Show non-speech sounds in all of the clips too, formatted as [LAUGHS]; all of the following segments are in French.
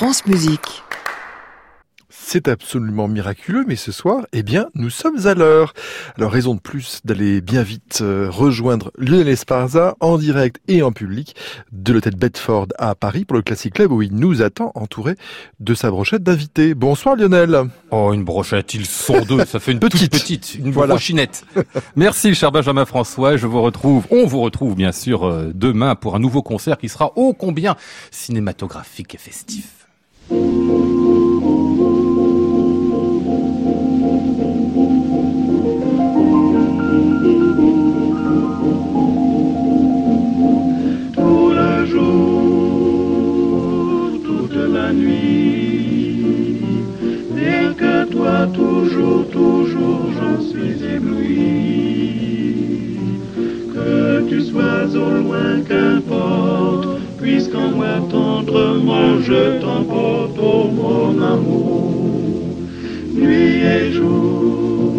France Musique. C'est absolument miraculeux, mais ce soir, eh bien, nous sommes à l'heure. Alors, raison de plus d'aller bien vite euh, rejoindre Lionel Esparza en direct et en public de l'hôtel Bedford à Paris pour le Classic Club où il nous attend entouré de sa brochette d'invités. Bonsoir Lionel. Oh, une brochette, ils sont deux, ça fait une petite, petite, une voilà. brochinette. Merci cher Benjamin François, je vous retrouve, on vous retrouve bien sûr euh, demain pour un nouveau concert qui sera ô combien cinématographique et festif. Toujours, toujours, j'en suis ébloui. Que tu sois au loin, qu'importe, puisqu'en moi tendrement je mon amour, nuit et jour.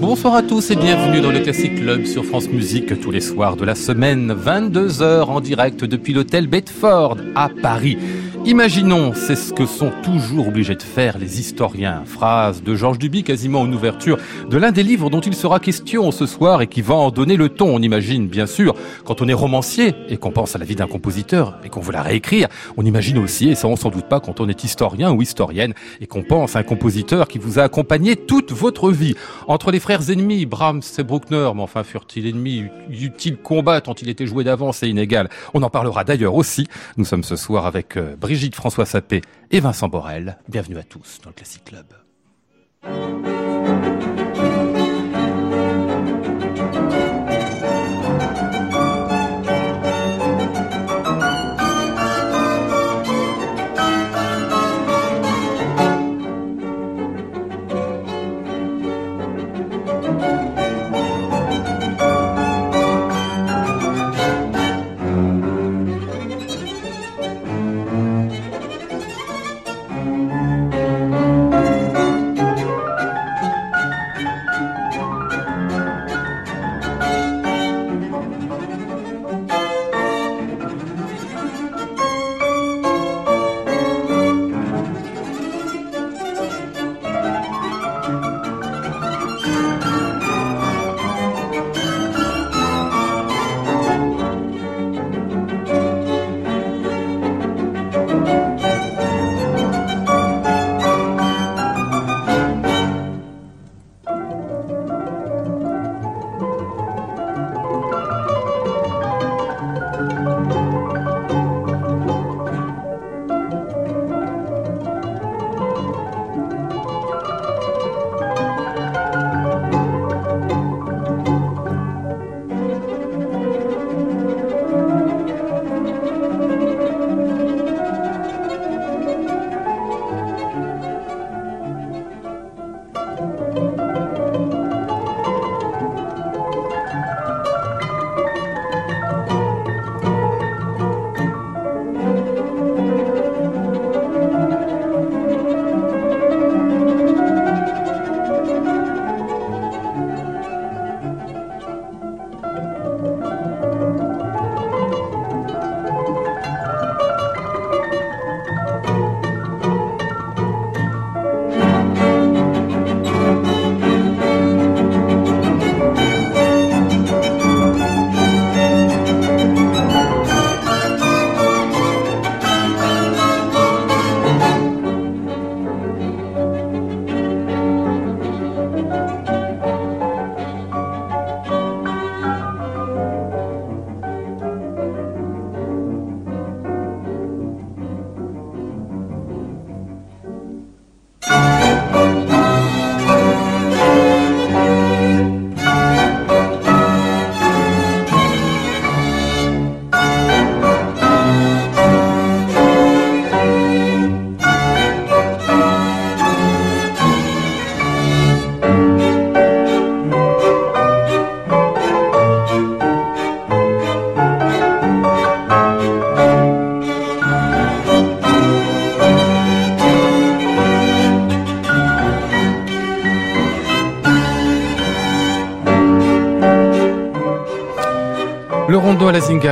Bonsoir à tous et bienvenue dans le Classic Club sur France Musique tous les soirs de la semaine, 22h en direct depuis l'hôtel Bedford à Paris. Imaginons, c'est ce que sont toujours obligés de faire les historiens. Phrase de Georges Duby quasiment en ouverture de l'un des livres dont il sera question ce soir et qui va en donner le ton. On imagine bien sûr quand on est romancier et qu'on pense à la vie d'un compositeur et qu'on veut la réécrire. On imagine aussi, et ça on s'en doute pas quand on est historien ou historienne et qu'on pense à un compositeur qui vous a accompagné toute votre vie. Entre les frères ennemis, Brahms et Bruckner, mais enfin furent-ils ennemis, eut-il combat tant il était joué d'avance et inégal? On en parlera d'ailleurs aussi. Nous sommes ce soir avec euh, Brigitte François Sapé et Vincent Borel. Bienvenue à tous dans le Classic Club.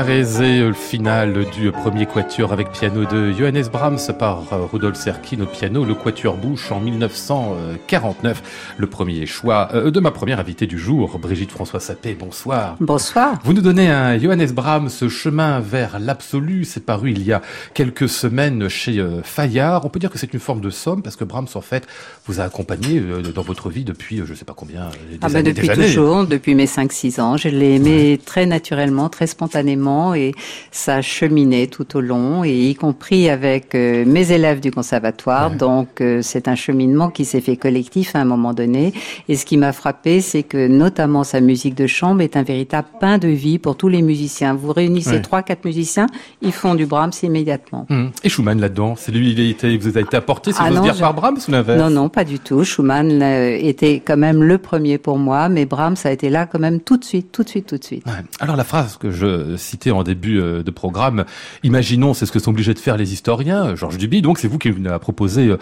Zingarese, le final du premier quatuor avec piano de Johannes Brahms par euh, Rudolf Serkin au piano, le quatuor Bouche en 1949. Le premier choix euh, de ma première invitée du jour, Brigitte François Sapé, bonsoir. Bonsoir. Vous nous donnez un Johannes Brahms, chemin vers l'absolu, c'est paru il y a quelques semaines chez euh, Fayard. On peut dire que c'est une forme de somme parce que Brahms en fait vous a accompagné dans votre vie depuis je sais pas combien des ah bah années, depuis toujours, depuis mes 5-6 ans. Je l'ai aimé très naturellement, très spontanément spontanément et ça cheminait tout au long et y compris avec euh, mes élèves du conservatoire. Donc euh, c'est un cheminement qui s'est fait collectif à un moment donné. Et ce qui m'a frappé, c'est que notamment sa musique de chambre est un véritable pain de vie pour tous les musiciens. Vous réunissez trois, quatre musiciens, ils font du Brahms immédiatement. Hum. Et Schumann là-dedans, c'est lui qui vous a été apporté, si ah vous dire, par Brahms ou l'inverse? Non, non, pas du tout. Schumann euh, était quand même le premier pour moi, mais Brahms a été là quand même tout de suite, tout de suite, tout de suite. Alors la phrase que je cité en début de programme. Imaginons, c'est ce que sont obligés de faire les historiens. Georges Duby, donc c'est vous qui nous a proposé, euh,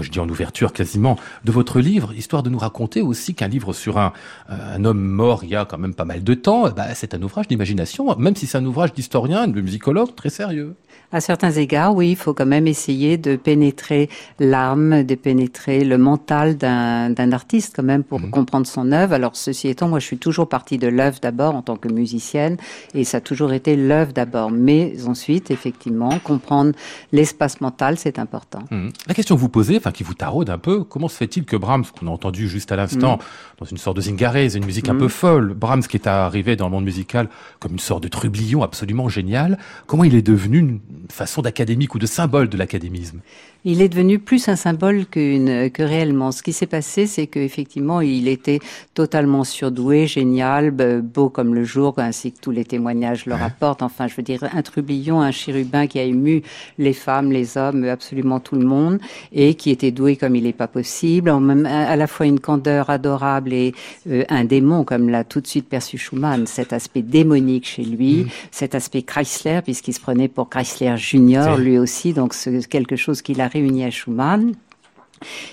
je dis en ouverture quasiment, de votre livre, histoire de nous raconter aussi qu'un livre sur un, euh, homme mort il y a quand même pas mal de temps, bah, c'est un ouvrage d'imagination, même si c'est un ouvrage d'historien, de musicologue très sérieux. À certains égards, oui, il faut quand même essayer de pénétrer l'âme, de pénétrer le mental d'un artiste quand même pour mhm. comprendre son œuvre. Alors ceci étant, moi je suis toujours partie de l'œuvre d'abord en tant que musicienne et ça a toujours été l'œuvre d'abord. Mais ensuite, effectivement, comprendre l'espace mental, c'est important. Mhm. La question que vous posez, enfin qui vous taraude un peu, comment se fait-il que Brahms, qu'on a entendu juste à l'instant, mhm. dans une sorte de zingarese, une musique un peu folle, Brahms qui est arrivé dans le monde musical comme une sorte de trublion absolument génial, comment il est devenu une façon d'académique ou de symbole de l'académisme il est devenu plus un symbole qu'une que réellement. Ce qui s'est passé, c'est qu'effectivement, il était totalement surdoué, génial, beau comme le jour, ainsi que tous les témoignages le rapportent. Enfin, je veux dire, un trublion, un chérubin qui a ému les femmes, les hommes, absolument tout le monde, et qui était doué comme il n'est pas possible, en même, à la fois une candeur adorable et euh, un démon, comme l'a tout de suite perçu Schumann, cet aspect démonique chez lui, mm. cet aspect Chrysler, puisqu'il se prenait pour Chrysler Junior, lui aussi, donc c'est quelque chose qu'il a réunis à Schumann.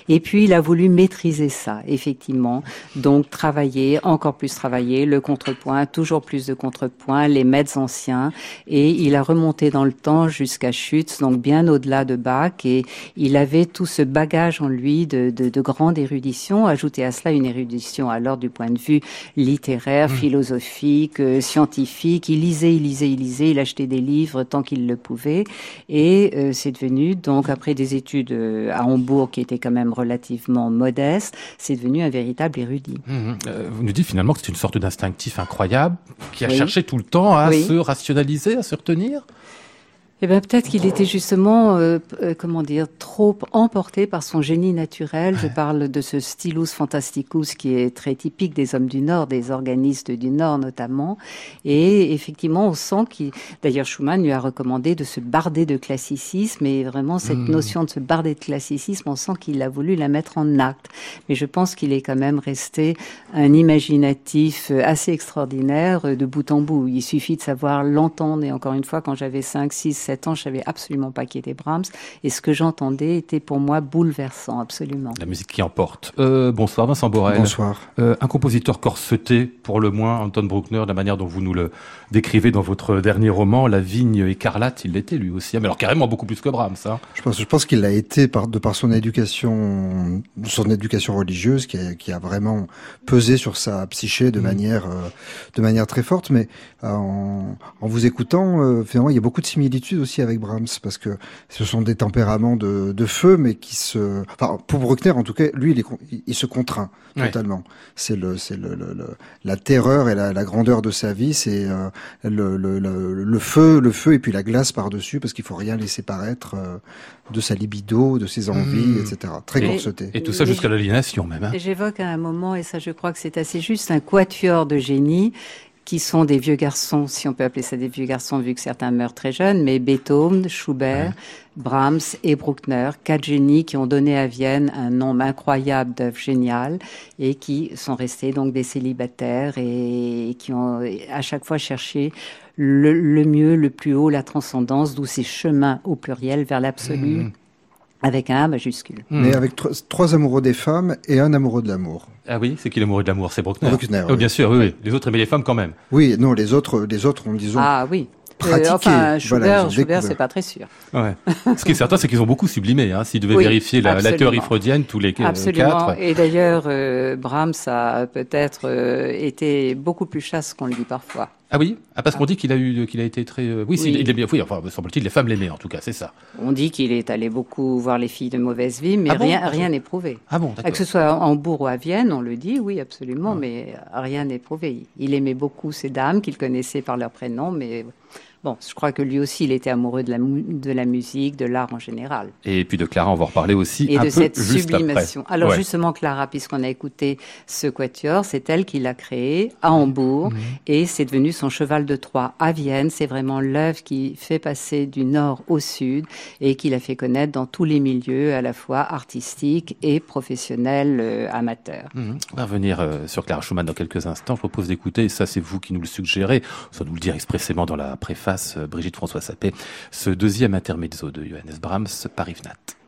Et puis il a voulu maîtriser ça, effectivement. Donc travailler, encore plus travailler, le contrepoint, toujours plus de contrepoint, les maîtres anciens. Et il a remonté dans le temps jusqu'à Schütz, donc bien au-delà de Bach. Et il avait tout ce bagage en lui de, de, de grande érudition. Ajouter à cela une érudition alors du point de vue littéraire, mmh. philosophique, euh, scientifique. Il lisait, il lisait, il lisait. Il achetait des livres tant qu'il le pouvait. Et euh, c'est devenu, donc après des études euh, à Hambourg qui étaient quand même relativement modeste, c'est devenu un véritable érudit. Mmh, mmh. Euh, vous nous dites finalement que c'est une sorte d'instinctif incroyable qui a cherché tout le temps à se rationaliser, à se retenir? Eh bien, peut-être qu'il était justement, euh, euh, comment dire, trop emporté par son génie naturel. Je parle de ce stylus fantasticus qui est très typique des hommes du Nord, des organistes du Nord notamment. Et effectivement, on sent qu'il, d'ailleurs, Schumann lui a recommandé de se barder de classicisme et vraiment cette hmm. notion de se barder de classicisme, on sent qu'il a voulu la mettre en acte. Mais je pense qu'il est quand même resté un imaginatif assez extraordinaire de bout en bout. Il suffit de savoir l'entendre. Et encore une fois, quand j'avais 5, 6, 7 ans, je savais absolument pas qui était Brahms. Et ce que j'entendais était pour moi bouleversant, absolument. La musique qui emporte. Euh, bonsoir Vincent Borel. Bonsoir. Euh, un compositeur corseté, pour le moins, Anton Bruckner, de la manière dont vous nous le décrivez dans votre dernier roman, La vigne écarlate, il l'était lui aussi. Mais alors carrément beaucoup plus que Brahms. Hein. Je pense, je pense qu'il l'a été par, de par son éducation, son éducation religieuse, qui a, qui a vraiment pesé sur sa psyché de mm. manière, euh, de manière très forte. Mais en, en vous écoutant, finalement, il y a beaucoup de similitudes aussi avec Brahms parce que ce sont des tempéraments de, de feu, mais qui se, enfin, pour Bruckner en tout cas, lui, il, est, il se contraint totalement. C'est le, c'est le, le, la terreur et la, la, grandeur de sa vie, c'est euh, le, le, le, feu, le feu et puis la glace par dessus parce qu'il faut rien laisser paraître euh, de sa libido, de ses envies, mmh. etc. Très corseté. Et tout ça jusqu'à l'aliénation même. Hein. J'évoque à un moment, et ça je crois que c'est assez juste, un quatuor de génie qui sont des vieux garçons, si on peut appeler ça des vieux garçons, vu que certains meurent très jeunes, mais Beethoven, Schubert, Brahms et Bruckner, quatre génies qui ont donné à Vienne un nombre incroyable d'œuvres géniales et qui sont restés donc des célibataires et qui ont à chaque fois cherché le, mieux, le plus haut, la transcendance, d'où ces chemins au pluriel vers l'absolu. Mmh Avec un A majuscule. Hmm. Mais avec tro- trois amoureux des femmes et un amoureux de l'amour. Ah oui, c'est qui l'amoureux de l'amour? C'est Bruckner. Bruckner, Oh, oui. bien sûr, oui, oui. Les autres aimaient les femmes quand même. Oui, non, les autres, les autres, on disons, Ah oui. pratiqué. enfin, Voilà, Schubert, c'est pas très sûr. Ouais. Ce qui est certain, c'est qu'ils ont beaucoup sublimé. Hein. S'ils devaient Oui, vérifier la, théorie freudienne, tous les euh, Absolument. quatre. Et d'ailleurs, euh, Brahms a peut-être euh, été beaucoup plus chaste qu'on le dit parfois. Ah oui Ah parce qu'on dit qu'il a eu, qu'il a été très. euh, Oui, il est bien. Oui, enfin, semble-t-il, les femmes l'aimaient en tout cas, c'est ça. On dit qu'il est allé beaucoup voir les filles de mauvaise vie, mais Ah bon rien rien n'est prouvé. Ah bon, Que ce soit en Bourg ou à Vienne, on le dit, oui, absolument, mais rien n'est prouvé. Il aimait beaucoup ces dames qu'il connaissait par leur prénom, mais bon, je crois que lui aussi, il était amoureux de la, mu- de la musique, de l'art en général. Et puis de Clara, on va en reparler aussi Et un de peu cette juste sublimation. après. Alors Ouais. justement, Clara, puisqu'on a écouté ce quatuor, c'est elle qui l'a créé à Hambourg Mhm. et c'est devenu son cheval de Troie à Vienne. C'est vraiment l'œuvre qui fait passer du nord au sud et qui l'a fait connaître dans tous les milieux, à la fois artistiques et professionnels euh, amateurs. Mhm. On va revenir euh, sur Clara Schumann dans quelques instants. Je propose d'écouter, et ça c'est vous qui nous le suggérez, sans nous le dire expressément dans la préface, euh, Brigitte François Sapé, ce deuxième intermezzo de Johannes Brahms, Paris Fnat. Thank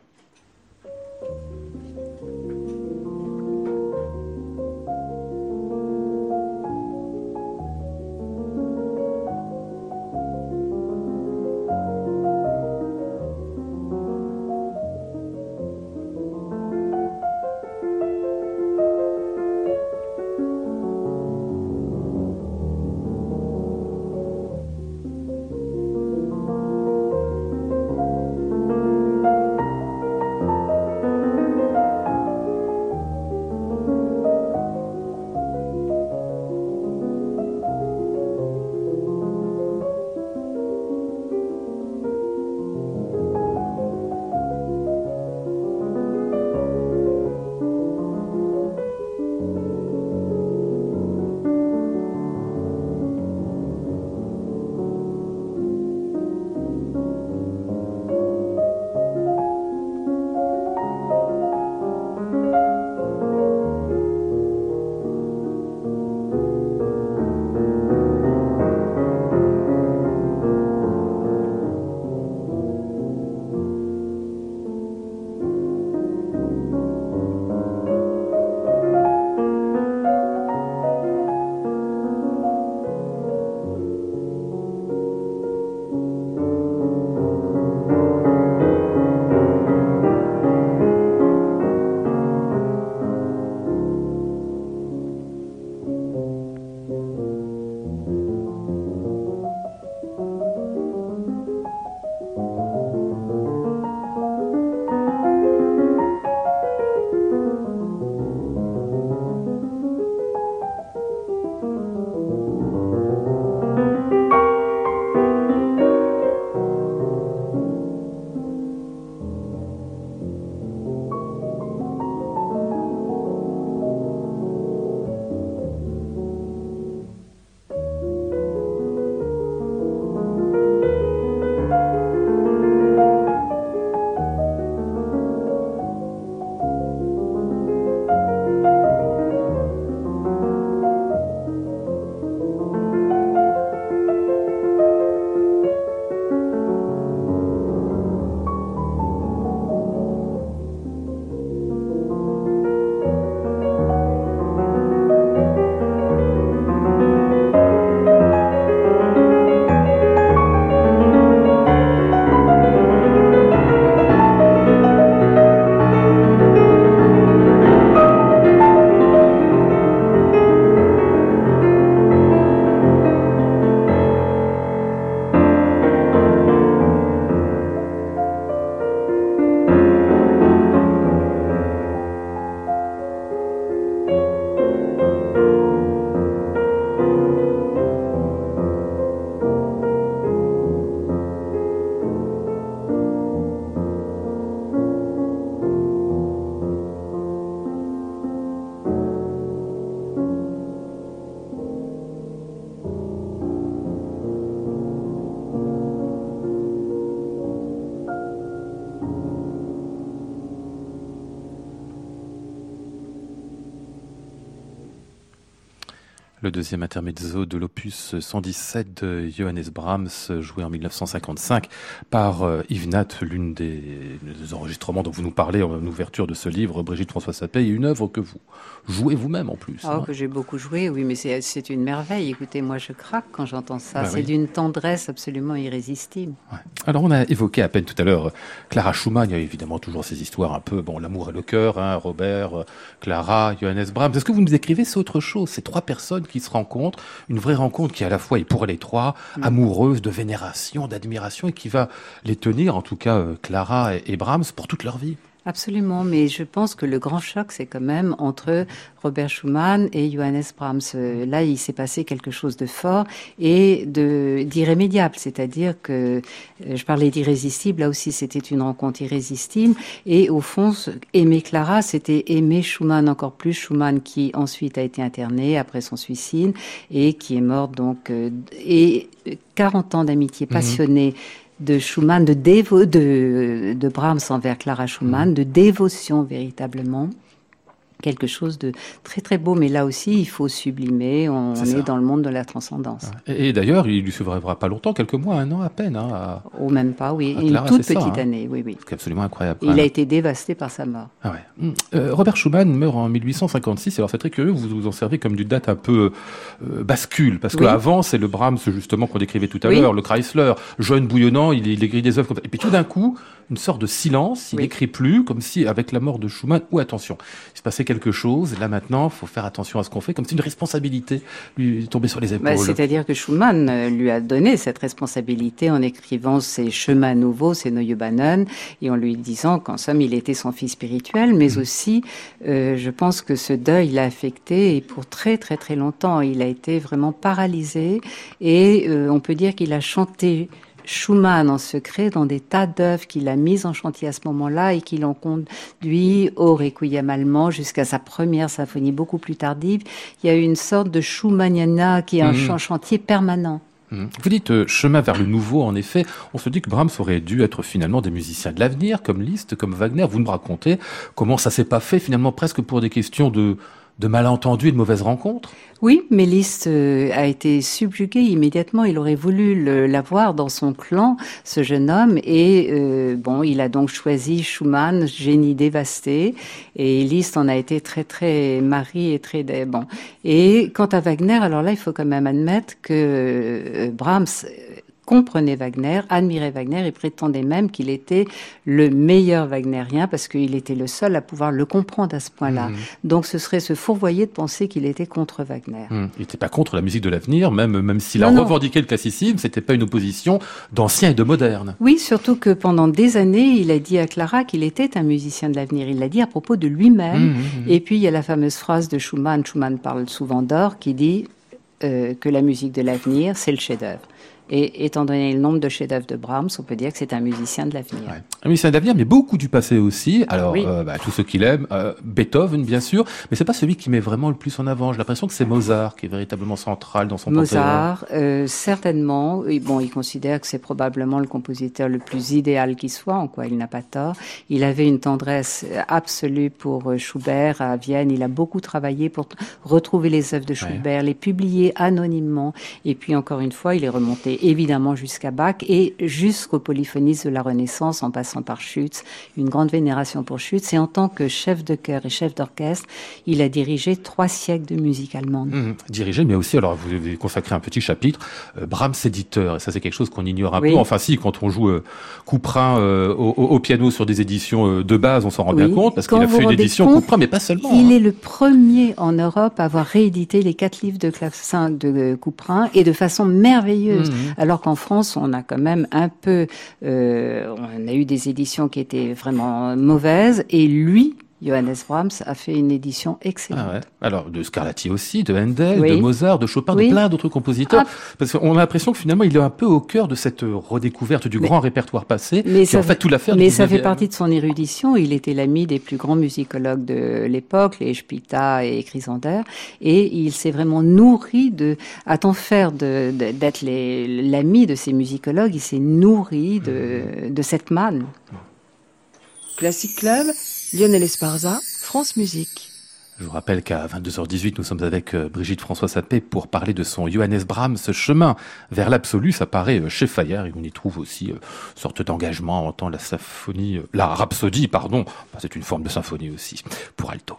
deuxième intermezzo de l'opus 117 de Johannes Brahms, joué en 1955 par euh, Yves Nat, l'une des, des, enregistrements dont vous nous parlez en ouverture de ce livre, Brigitte François Sapé, et une œuvre que vous jouez vous-même en plus. Oh, hein. que j'ai beaucoup joué, oui, mais c'est une merveille. Écoutez, moi je craque quand j'entends ça. Bah c'est oui. d'une tendresse absolument irrésistible. Ouais. Alors on a évoqué à peine tout à l'heure euh, Clara Schumann, il y a évidemment toujours ces histoires un peu, bon, l'amour et le cœur, hein, Robert, euh, Clara, Johannes Brahms. Est-ce que vous nous écrivez, c'est autre chose, ces trois personnes qui se rencontrent, une vraie rencontre qui à la fois est pour les trois, amoureuse de vénération, d'admiration, et qui va les tenir, en tout cas euh, Clara et, et Brahms, pour toute leur vie? Absolument, mais je pense que le grand choc, c'est quand même entre Robert Schumann et Johannes Brahms. Euh, Là, il s'est passé quelque chose de fort et de d'irrémédiable, c'est-à-dire que euh, je parlais d'irrésistible, là aussi c'était une rencontre irrésistible. Et au fond, aimer Clara, c'était aimer Schumann encore plus, Schumann qui ensuite a été interné après son suicide et qui est mort donc euh, et 40 ans d'amitié passionnée de Schumann, de, dévo de, de Brahms envers Clara Schumann, de dévotion véritablement. Quelque chose de très très beau, mais là aussi il faut sublimer. On, est dans le monde de la transcendance. Et, et d'ailleurs, il lui survivra pas longtemps, quelques mois, un an à peine, hein, à- Ou même pas, oui, une toute ça, petite hein. année, oui, oui. c'est absolument incroyable. Il a été dévasté par sa mort. Ah ouais. Hum. Euh, Robert Schumann meurt en 1856. Alors c'est très curieux, vous vous en servez comme d'une date un peu euh, bascule, parce Oui. qu'avant c'est le Brahms justement qu'on décrivait tout à Oui. l'heure, le Chrysler, jeune bouillonnant, il, il écrit des œuvres comme ça. Et puis tout d'un coup, une sorte de silence, il Oui. n'écrit plus, comme si avec la mort de Schumann, ou attention, il se passait quelque chose, et là maintenant, faut faire attention à ce qu'on fait, comme si une responsabilité lui tombait sur les épaules. Bah, C'est-à-dire que Schumann euh, lui a donné cette responsabilité en écrivant ses chemins nouveaux, ses Neue Bahnen, et en lui disant qu'en somme, il était son fils spirituel, Mm. mais aussi, euh, je pense que ce deuil l'a affecté, et pour très très très longtemps, il a été vraiment paralysé, et euh, on peut dire qu'il a chanté Schumann en secret dans des tas d'œuvres qu'il a mises en chantier à ce moment-là et qui l'ont conduit au Requiem allemand jusqu'à sa première symphonie beaucoup plus tardive. Il y a eu une sorte de Schumanniana qui est un Mhm. chan- chantier permanent. Hum. Vous dites euh, chemin vers le nouveau, en effet. On se dit que Brahms aurait dû être finalement des musiciens de l'avenir, comme Liszt, comme Wagner. Vous nous racontez comment ça s'est pas fait finalement presque pour des questions de, de malentendus et de mauvaises rencontres. Oui, Liszt euh, a été subjugué immédiatement. Il aurait voulu l'avoir dans son clan, ce jeune homme, et euh, bon, il a donc choisi Schumann, génie dévasté, et Liszt en a été très très mari et très bon. Et quant à Wagner, alors là, il faut quand même admettre que euh, Brahms comprenait Wagner, admirait Wagner et prétendait même qu'il était le meilleur wagnérien parce qu'il était le seul à pouvoir le comprendre à ce point-là. Mhm. Donc ce serait se fourvoyer de penser qu'il était contre Wagner. Hum. Il n'était pas contre la musique de l'avenir, même, même s'il a Non, non. revendiqué le classicisme, c'était pas une opposition d'ancien et de moderne. Oui, surtout que pendant des années, il a dit à Clara qu'il était un musicien de l'avenir. Il l'a dit à propos de lui-même. Hum. Et puis il y a la fameuse phrase de Schumann, Schumann parle souvent d'or, qui dit euh, que la musique de l'avenir, c'est le chef-d'œuvre. Et étant donné le nombre de chefs-d'œuvre de Brahms, on peut dire que c'est un musicien de l'avenir. Ouais. Un musicien d'avenir, mais beaucoup du passé aussi. Alors, Oui. euh, bah, tous ceux qu'il aime, euh, Beethoven, bien sûr, mais c'est pas celui qui met vraiment le plus en avant. J'ai l'impression que c'est Mozart qui est véritablement central dans son. Mozart, euh, certainement. Bon, il considère que c'est probablement le compositeur le plus idéal qui soit, en quoi il n'a pas tort. Il avait une tendresse absolue pour Schubert à Vienne. Il a beaucoup travaillé pour retrouver les œuvres de Schubert, les publier anonymement. Et puis, encore une fois, il est remonté évidemment jusqu'à Bach et jusqu'aux polyphonistes de la Renaissance, en passant par Schütz. Une grande vénération pour Schütz. Et en tant que chef de chœur et chef d'orchestre, il a dirigé trois siècles de musique allemande. Mmh, dirigé, mais aussi, alors vous avez consacré un petit chapitre, euh, Brahms éditeur, et ça c'est quelque chose qu'on ignore un Oui. peu. Enfin si, quand on joue euh, Couperin euh, au, piano sur des éditions euh, de base, on s'en rend bien compte, parce qu'il a fait une édition compte, Couperin, mais pas seulement. Il hein. est le premier en Europe à avoir réédité les quatre livres de clavecin de Couperin et de façon merveilleuse. Mhm. Alors qu'en France, on a quand même un peu, euh, on a eu des éditions qui étaient vraiment mauvaises. Et lui, Johannes Brahms, a fait une édition excellente. Ah ouais. Alors de Scarlatti aussi, de Handel, Oui. de Mozart, de Chopin, Oui. de plein d'autres compositeurs. Ah. Parce qu'on a l'impression que finalement il est un peu au cœur de cette redécouverte du Mais- grand répertoire passé, Mais ça en fait tout l'affaire. Mais ça fait 19e. partie de son érudition. Il était l'ami des plus grands musicologues de l'époque, les Spita et Chrysander, et il s'est vraiment nourri de, à tant faire d'être l'ami de ces musicologues, il s'est nourri de, de cette manne. Classic Club, Lionel Esparza, France Musique. Je vous rappelle qu'à 22h18, nous sommes avec euh, Brigitte François Sapé pour parler de son Johannes Brahms, ce chemin vers l'absolu. Ça paraît euh, chez Fayard et on y trouve aussi une sorte d'engagement en tant la symphonie, la rhapsodie, pardon. C'est une forme de symphonie aussi pour alto.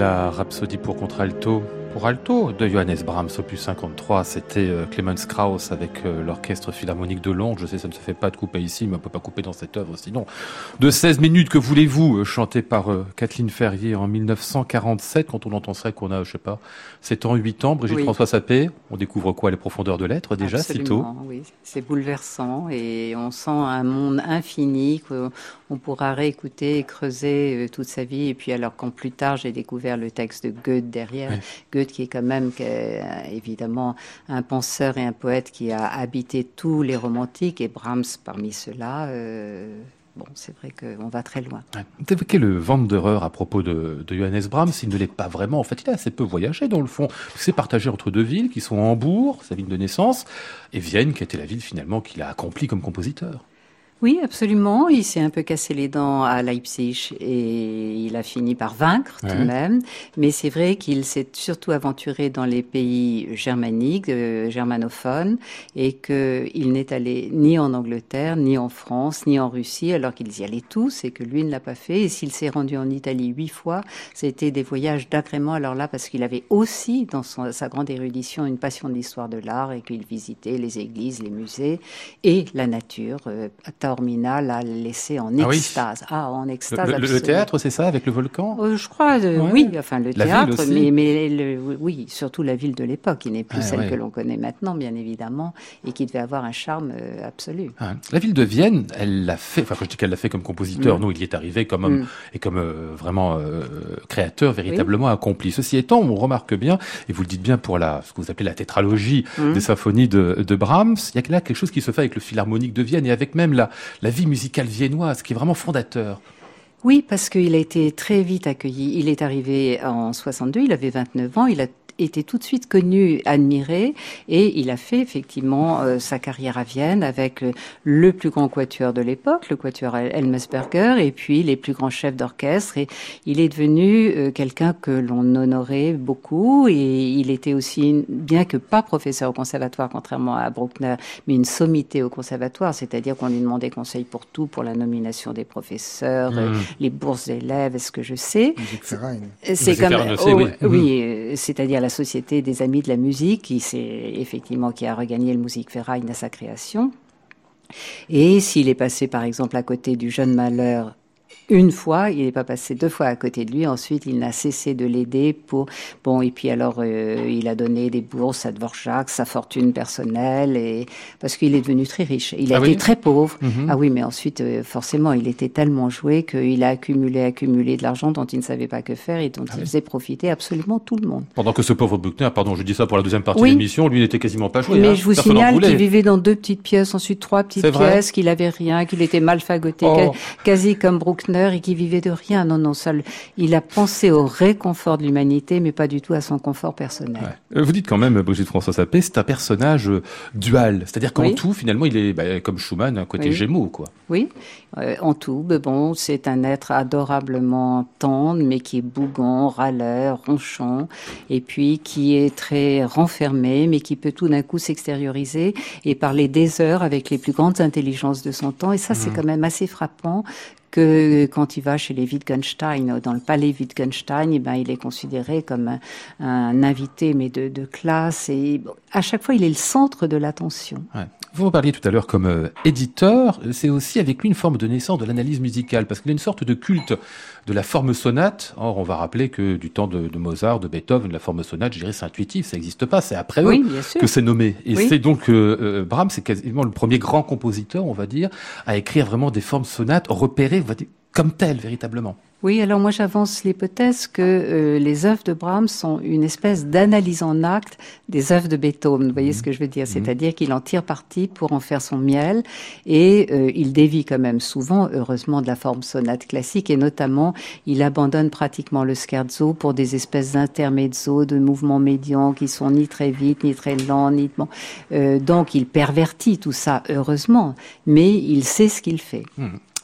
La Rhapsodie pour contralto pour alto de Johannes Brahms, opus 53. C'était euh, Clemens Krauss avec euh, l'Orchestre Philharmonique de Londres. Je sais, ça ne se fait pas de couper ici, mais on peut pas couper dans cette œuvre sinon. De 16 minutes, que voulez-vous, euh, chanté par Kathleen Ferrier en 1947, quand on entend ça qu'on a, je sais pas, 7 ans, 8 ans, Brigitte François Sapé, on découvre quoi Les profondeurs de l'être déjà, si tôt? Oui, c'est bouleversant et on sent un monde infini qu'on pourra réécouter et creuser toute sa vie. Et puis alors quand plus tard j'ai découvert le texte de Goethe derrière, qui est quand même euh, évidemment un penseur et un poète qui a habité tous les romantiques, et Brahms parmi ceux-là. Euh, bon, c'est vrai qu'on va très loin. Vous évoquez le Wanderer à propos de, de, Johannes Brahms. Il ne l'est pas vraiment. En fait, il a assez peu voyagé dans le fond. C'est partagé entre deux villes qui sont Hambourg, sa ville de naissance, et Vienne, qui était la ville finalement qu'il a accompli comme compositeur. Oui, absolument. Il s'est un peu cassé les dents à Leipzig et il a fini par vaincre tout de même. Mais c'est vrai qu'il s'est surtout aventuré dans les pays germaniques, euh, germanophones, et qu'il n'est allé ni en Angleterre, ni en France, ni en Russie, alors qu'ils y allaient tous et que lui ne l'a pas fait. Et s'il s'est rendu en Italie huit fois, c'était des voyages d'agrément. Alors là, parce qu'il avait aussi, dans sa grande érudition, une passion de l'histoire de l'art et qu'il visitait les églises, les musées et la nature. Euh, Taormina l'a laissé en Ah oui. extase. Ah, en extase. Le, le- le théâtre, c'est ça, avec le volcan Euh, je crois, euh, Ouais. oui, enfin le La théâtre, mais, mais le- oui, surtout la ville de l'époque, qui n'est plus Ouais, celle ouais. que l'on connaît maintenant, bien évidemment, et qui devait avoir un charme euh, absolu. Ouais. La ville de Vienne, elle l'a fait, enfin je dis qu'elle l'a fait comme compositeur, Mm. non, il y est arrivé comme homme Mm. et comme euh, vraiment euh, créateur véritablement accompli. Ceci étant, on remarque bien, et vous le dites bien pour la, ce que vous appelez la tétralogie Mm. des symphonies de, de Brahms, il y a là quelque chose qui se fait avec le philharmonique de Vienne et avec même la, la vie musicale viennoise, qui est vraiment fondateur. Oui, parce qu'il a été très vite accueilli. Il est arrivé en 62, il avait 29 ans, il a été tout de suite connu, admiré, et il a fait effectivement euh, sa carrière à Vienne avec le plus grand quatuor de l'époque, le quatuor El- Elmesberger, et puis les plus grands chefs d'orchestre. Et il est devenu euh, quelqu'un que l'on honorait beaucoup, et il était aussi, bien que pas professeur au conservatoire, contrairement à Bruckner, mais une sommité au conservatoire, c'est-à-dire qu'on lui demandait conseil pour tout, pour la nomination des professeurs, euh, Mm. les bourses d'élèves, est-ce que je sais. C'est comme oh, oui. oui, euh, c'est-à-dire la société des amis de la musique qui c'est effectivement qui a regagné le Musikverein à sa création. Et s'il est passé par exemple à côté du jeune malheur une fois, il n'est pas passé deux fois à côté de lui. Ensuite, il n'a cessé de l'aider pour bon. Et puis alors, euh, il a donné des bourses à Dvorak, sa fortune personnelle, et parce qu'il est devenu très riche. Il a Ah été oui très pauvre. Mhm. Ah oui, mais ensuite, euh, forcément, il était tellement joué qu'il a accumulé, accumulé de l'argent dont il ne savait pas que faire et dont Ah il oui. faisait profiter absolument tout le monde. Pendant que ce pauvre Bruckner, pardon, je dis ça pour la deuxième partie Oui. de l'émission, lui n'était quasiment pas joué. mais hein. je vous signale qu'il vivait dans deux petites pièces, ensuite trois petites pièces, qu'il avait rien, qu'il était mal fagoté, Oh. quasi comme Bruckner et qu'il vivait de rien. Non, non, le- il a pensé au réconfort de l'humanité, mais pas du tout à son confort personnel. Ouais. Euh, Vous dites quand même, Brigitte François Sapé, c'est un personnage euh, dual. C'est-à-dire qu'en Oui. tout, finalement, il est bah, comme Schumann, un côté Oui. gémeaux, quoi. Oui, euh, en tout, mais bon, c'est un être adorablement tendre, mais qui est bougon, râleur, ronchon, et puis qui est très renfermé, mais qui peut tout d'un coup s'extérioriser et parler des heures avec les plus grandes intelligences de son temps. Et ça, c'est quand même assez frappant que quand il va chez les Wittgenstein, dans le palais Wittgenstein, eh ben, il est considéré comme un, un invité, mais de, de classe. Et bon, à chaque fois, il est le centre de l'attention. Ouais. Vous en parliez tout à l'heure comme euh, éditeur, c'est aussi avec lui une forme de naissance de l'analyse musicale, parce qu'il y a une sorte de culte de la forme sonate. Or, on va rappeler que du temps de, de Mozart, de Beethoven, la forme sonate, je dirais, c'est intuitif, ça n'existe pas, c'est après Oui, eux que c'est nommé. Et Oui. c'est donc euh, euh, Brahms, c'est quasiment le premier grand compositeur, on va dire, à écrire vraiment des formes sonates repérées, on va dire, comme telles, véritablement. Oui, alors moi j'avance l'hypothèse que euh, les œuvres de Brahms sont une espèce d'analyse en acte des œuvres de Beethoven. Vous voyez ce que je veux dire? C'est-à-dire qu'il en tire parti pour en faire son miel et euh, il dévie quand même souvent, heureusement, de la forme sonate classique et notamment il abandonne pratiquement le scherzo pour des espèces d'intermezzo, de mouvements médians qui sont ni très vite, ni très lents, ni bon. Euh, donc il pervertit tout ça, heureusement, mais il sait ce qu'il fait.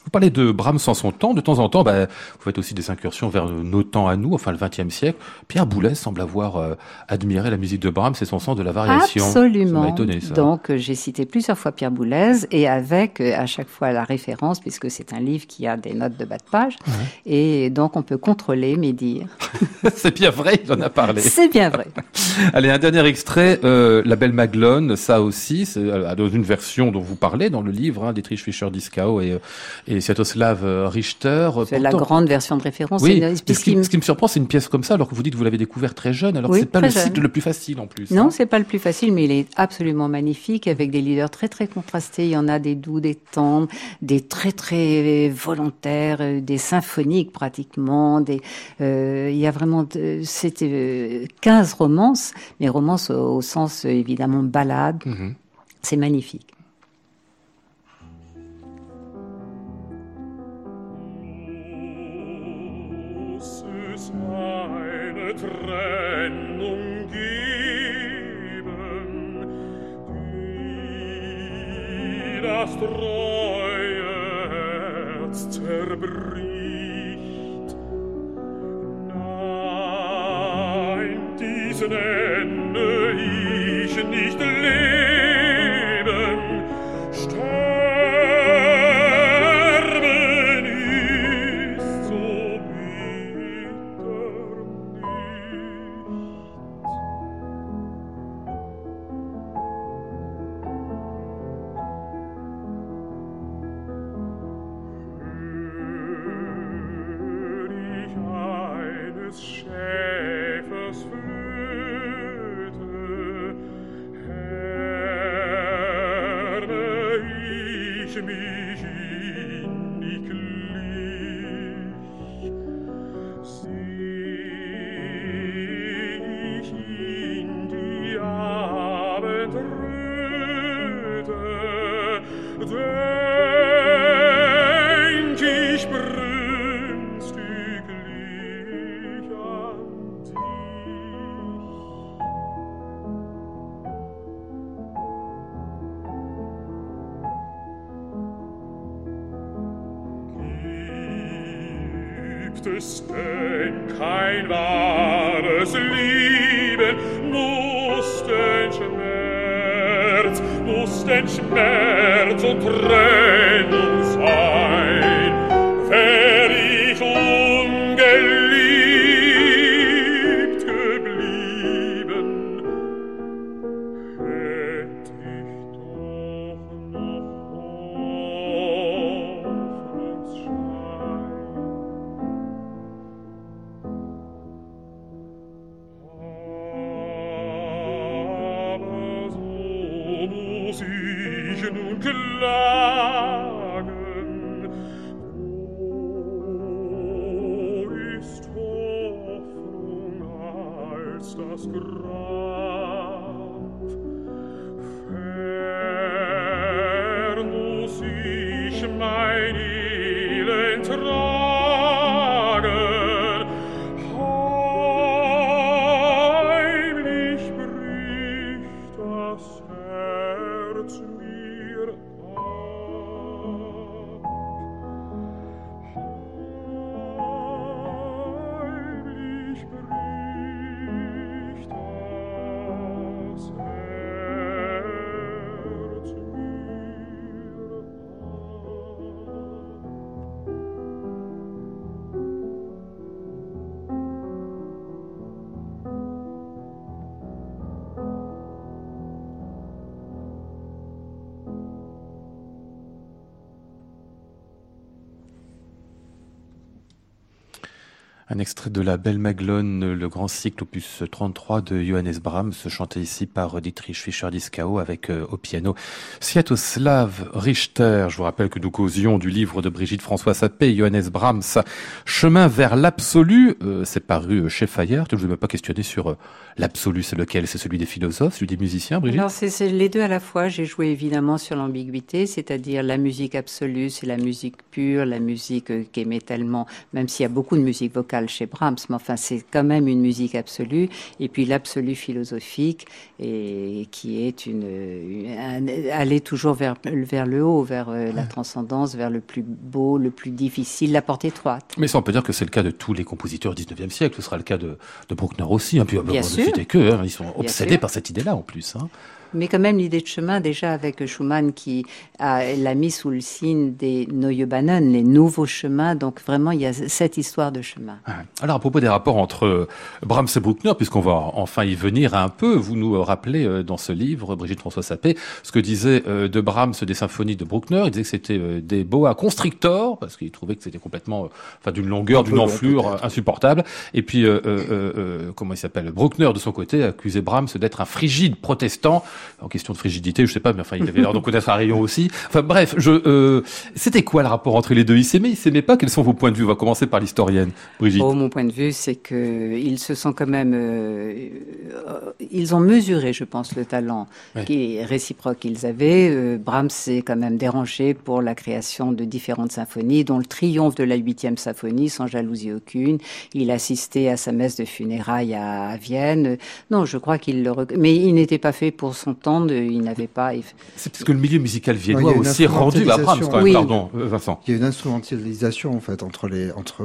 Vous parlez de Brahms en son temps, de temps en temps, bah, vous faites aussi des incursions vers nos temps à nous, enfin le XXe siècle. Pierre Boulez semble avoir euh, admiré la musique de Brahms et son sens de la variation. Absolument. Ça étonné, ça. Donc euh, j'ai cité plusieurs fois Pierre Boulez et avec euh, à chaque fois la référence puisque c'est un livre qui a des notes de bas de page et donc on peut contrôler mes dires. [LAUGHS] c'est bien vrai, il en a parlé. C'est bien vrai. [LAUGHS] Allez, un dernier extrait, euh, La Belle Maglone, ça aussi, euh, dans une version dont vous parlez dans le livre, hein, d'Etrich Fischer-Dieskau et, euh, et Sviatoslav euh, Richter. C'est la grande version de référence. Oui, une- ce, qui, puisqu'il- ce qui me surprend, c'est une pièce comme ça, alors que vous dites que vous l'avez découvert très jeune, alors que Oui, c'est pas le jeune. cycle le plus facile en plus. Non, hein. c'est pas le plus facile, mais il est absolument magnifique avec des leaders très très contrastés. Il y en a des doux, des tendres, des très très volontaires, euh, des symphoniques pratiquement. Des, euh, il y a vraiment, c'était euh, 15 romances, mais romances au, au sens euh, évidemment balade. Mhm. C'est magnifique. es eine Trennung geben, die das treue Herz zerbricht. Nein, diesen ende ich nicht Un extrait de la Belle Maglone, le grand cycle opus 33 de Johannes Brahms, chanté ici par Dietrich Fischer-Dieskau avec euh, au piano Sviatoslav Richter. Je vous rappelle que nous causions du livre de Brigitte François Sapé, Johannes Brahms, Chemin vers l'absolu. Euh, c'est paru chez Fayard. Je ne ai même pas questionné sur euh, l'absolu. C'est lequel? C'est celui des philosophes, celui des musiciens, Brigitte? Alors c'est les deux à la fois. J'ai joué évidemment sur l'ambiguïté, c'est-à-dire la musique absolue, c'est la musique pure, la musique euh, qu'aimait tellement, même s'il y a beaucoup de musique vocale chez Brahms, mais enfin c'est quand même une musique absolue. Et puis l'absolu philosophique, et qui est une, une- un- aller toujours vers vers le haut, vers euh, la transcendance, vers le plus beau, le plus difficile, la porte étroite. Mais ça, on peut dire que c'est le cas de tous les compositeurs du 19e siècle. Ce sera le cas de, de Bruckner aussi. Hein. Puis, Bien sûr. que, hein. ils sont obsédés par cette idée-là en plus. Hein. Mais quand même, l'idée de chemin, déjà avec Schumann qui l'a mis sous le signe des Neue Bahnen, les nouveaux chemins. Donc vraiment, il y a cette histoire de chemin. Alors, à propos des rapports entre euh, Brahms et Bruckner, puisqu'on va enfin y venir un peu, vous nous rappelez euh, dans ce livre, Brigitte François Sapé, ce que disait euh, de Brahms des symphonies de Bruckner. Il disait que c'était euh, des boas constrictors, parce qu'il trouvait que c'était complètement, euh, enfin, d'une longueur, d'une long, enflure euh, insupportable. Et puis, euh, euh, euh, euh, comment il s'appelle? Bruckner, de son côté, accusait Brahms d'être un frigide protestant. En question de frigidité, je sais pas, mais enfin, il avait l'air d'en connaître un rayon aussi. Enfin, bref, je, euh, c'était quoi le rapport entre les deux? Ils s'aimaient, ils s'aimaient pas? Quels sont vos points de vue? On va commencer par l'historienne, Brigitte. Oh, mon point de vue, c'est que ils se sont quand même, euh, ils ont mesuré, je pense, le talent qui est réciproque qu'ils avaient. Euh, Brahms s'est quand même dérangé pour la création de différentes symphonies, dont le triomphe de la huitième symphonie, sans jalousie aucune. Il assistait à sa messe de funérailles à, à Vienne. Non, je crois qu'il le, mais il n'était pas fait pour son temps. De, il n'avait pas. il- C'est parce que le milieu musical Ouais, viennois a une aussi rendu à Brahms, quand même, Oui. pardon, Vincent. Il y a une instrumentalisation en fait entre les entre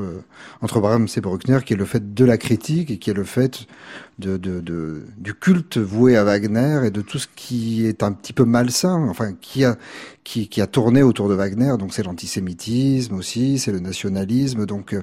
entre Brahms et Bruckner qui est le fait de la critique et qui est le fait de, de, de du culte voué à Wagner et de tout ce qui est un petit peu malsain, enfin qui a qui, qui a tourné autour de Wagner. Donc c'est l'antisémitisme aussi, c'est le nationalisme. Donc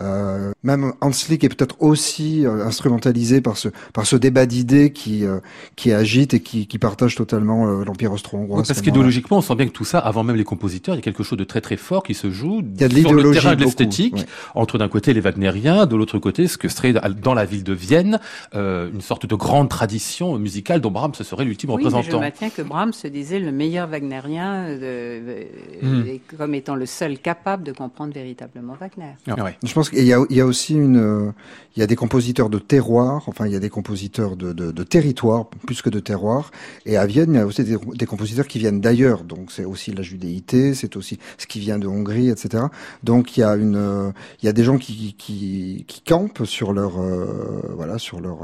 euh, même Hanslick est peut-être aussi euh, instrumentalisé par ce par ce débat d'idées qui euh, qui agite et qui, qui partage totalement euh, l'empire austro-hongrois. Oui, parce qu'idéologiquement, on sent bien que tout ça, avant même les compositeurs, il y a quelque chose de très très fort qui se joue Il y a de sur le terrain de l'esthétique, ouais. entre d'un côté les Wagneriens, de l'autre côté ce que serait dans la ville de Vienne euh, une sorte de grande tradition musicale dont Brahms serait l'ultime Oui, mais je représentant. maintiens que Brahms se disait le meilleur wagnérien euh, de- Mhm. et comme étant le seul capable de comprendre véritablement Wagner. Ouais. Je pense qu'il y a, il y a aussi une, euh, il y a des compositeurs de terroir, enfin il y a des compositeurs de, de, de territoire plus que de terroir. Et à Vienne, il y a aussi des, des compositeurs qui viennent d'ailleurs. Donc c'est aussi la judéité, c'est aussi ce qui vient de Hongrie, etc. Donc il y a une, euh, il y a des gens qui, qui, qui campent sur leur, euh, voilà, sur leur, euh,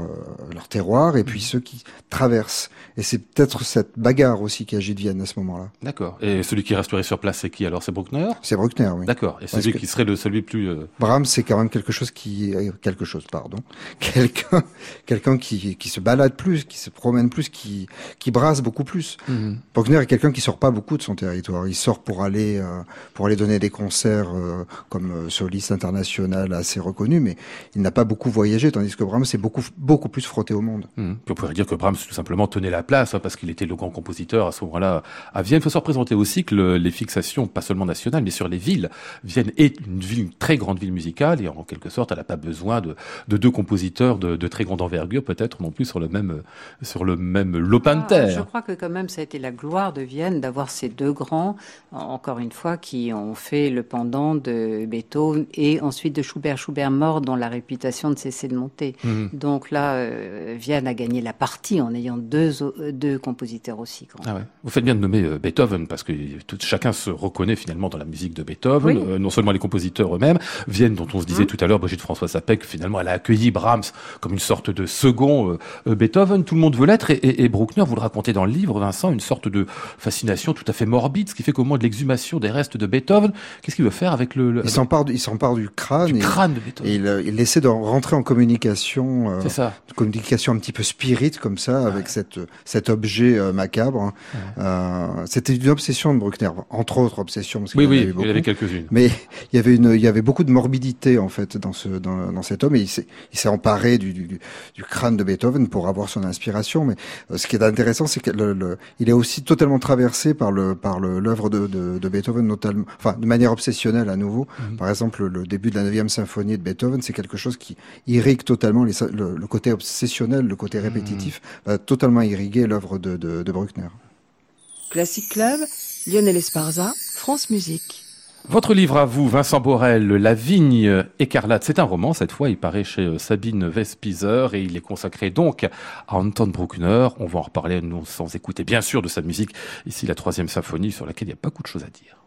leur terroir, et puis ceux qui traversent. Et c'est peut-être cette bagarre aussi qui agit de Vienne à ce moment-là. D'accord. Et celui qui resterait sur place, c'est qui alors? C'est Bruckner? C'est Bruckner, oui. D'accord. Et celui qui serait le celui plus. euh, Brahms, c'est quand même quelque chose qui, euh, quelque chose, pardon, [LAUGHS] quelqu'un, quelqu'un qui, qui se balade plus, qui se promène plus, qui, qui brasse beaucoup plus. Bruckner est quelqu'un qui sort pas beaucoup de son territoire. Il sort pour aller, euh, pour aller donner des concerts euh, comme euh, soliste international assez reconnu, mais il n'a pas beaucoup voyagé, tandis que Brahms est beaucoup, beaucoup plus frotté au monde. Puis on pourrait dire que Brahms tout simplement tenait la place hein, parce qu'il était le grand compositeur à ce moment-là à Vienne. Il faut se représenter aussi que le- les fixations, pas seulement nationales, mais sur les villes. Vienne est une ville, une très grande ville musicale et en quelque sorte, elle n'a pas besoin de, de deux compositeurs de, de très grande envergure, peut-être non plus sur le même sur le même lopin de Ah, terre. Je crois que quand même ça a été la gloire de Vienne d'avoir ces deux grands, en- encore une fois, qui ont fait le pendant de Beethoven et ensuite de Schubert. Schubert mort dont la réputation ne cessait de monter. Mhm. Donc là, euh, Vienne a gagné la partie en ayant deux, euh, deux compositeurs aussi grands. Ah ouais. Vous faites bien de nommer euh, Beethoven parce que tout, chacun se reconnaît finalement dans la musique de Beethoven, Oui. euh, non seulement les compositeurs eux-mêmes. Vienne, dont on se disait Mhm. tout à l'heure, Brigitte François Sapec, finalement, elle a accueilli Brahms comme une sorte de second Beethoven. Tout le monde veut l'être et, et, et Bruckner, vous le racontez dans le livre, Vincent, une sorte de fascination tout à fait morbide, ce qui fait qu'au moment de l'exhumation des restes de Beethoven, qu'est-ce qu'il veut faire avec le, le- Il s'empare, du- du crâne du et, crâne de Beethoven et il, il essaie de rentrer en communication. euh, C'est ça. Une communication un petit peu spirit comme ça avec cette cet objet euh, macabre. hein. Euh, C'était une obsession de Bruckner, entre autres obsessions. Parce qu'il Oui, oui, avait il y avait quelques-unes. Mais il y avait une, il y avait beaucoup de morbidité en fait dans ce, dans, dans cet homme et il s'est, il s'est emparé du, du, du crâne de Beethoven pour avoir son inspiration. Mais euh, ce qui est intéressant, c'est que le, le- il est aussi totalement traversé par le, par le, l'œuvre de, de, de Beethoven, notamment, enfin, de manière obsessionnelle à nouveau. Mhm. Par exemple, le début de la 9e symphonie de Beethoven, c'est quelque chose qui irrigue totalement les, le, le côté obsessionnel, le côté répétitif, va totalement irriguer l'œuvre de, de, de Bruckner. Classic Club, Lionel Esparza, France Musique. Votre livre à vous, Vincent Borel, La vigne écarlate, c'est un roman, cette fois il paraît chez euh, Sabine Vespizer et il est consacré donc à Anton Bruckner. On va en reparler nous, sans écouter bien sûr de sa musique, ici la troisième symphonie sur laquelle il n'y a pas beaucoup de choses à dire.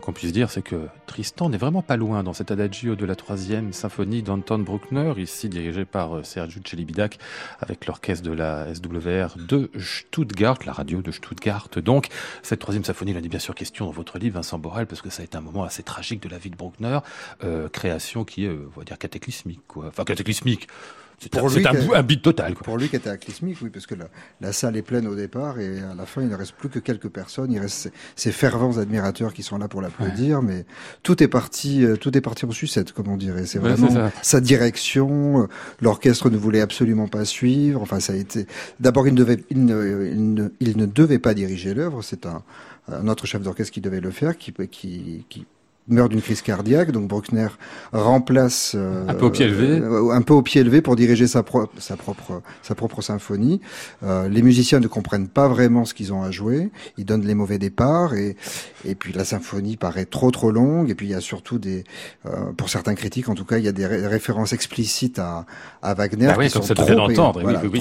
Qu'on puisse dire, c'est que Tristan n'est vraiment pas loin dans cet adagio de la troisième symphonie d'Anton Bruckner, ici dirigé par euh, Sergio Celibidac, avec l'orchestre de la SWR de Stuttgart, la radio de Stuttgart. Donc, cette troisième symphonie, il en est bien sûr question dans votre livre, Vincent Borel, parce que ça a été un moment assez tragique de la vie de Bruckner, euh, création qui est, euh, on va dire, cataclysmique, quoi. Enfin, cataclysmique. C'est Pour un, lui, un, un beat total, quoi. Pour lui qui était aclysmique, oui, parce que la, la salle est pleine au départ et à la fin, il ne reste plus que quelques personnes. Il reste ces, ces fervents admirateurs qui sont là pour l'applaudir, mais tout est parti, euh, tout est parti en sucette, comme on dirait. C'est vraiment sa direction. euh, L'orchestre ne voulait absolument pas suivre. Enfin, ça a été. D'abord, il ne devait, il ne, il ne, il ne devait pas diriger l'œuvre. C'est un, un autre chef d'orchestre qui devait le faire, qui, qui, qui meurt d'une crise cardiaque. Donc Bruckner remplace euh, Un peu au pied levé. euh, un peu au pied levé pour diriger sa, pro- sa propre sa propre symphonie. Euh, les musiciens ne comprennent pas vraiment ce qu'ils ont à jouer. Ils donnent les mauvais départs et et puis la symphonie paraît trop trop longue. Et puis il y a surtout des euh, pour certains critiques en tout cas il y a des ré- références explicites à à Wagner. Bah oui, qui comme sont ça trop l'entendre, voilà, oui,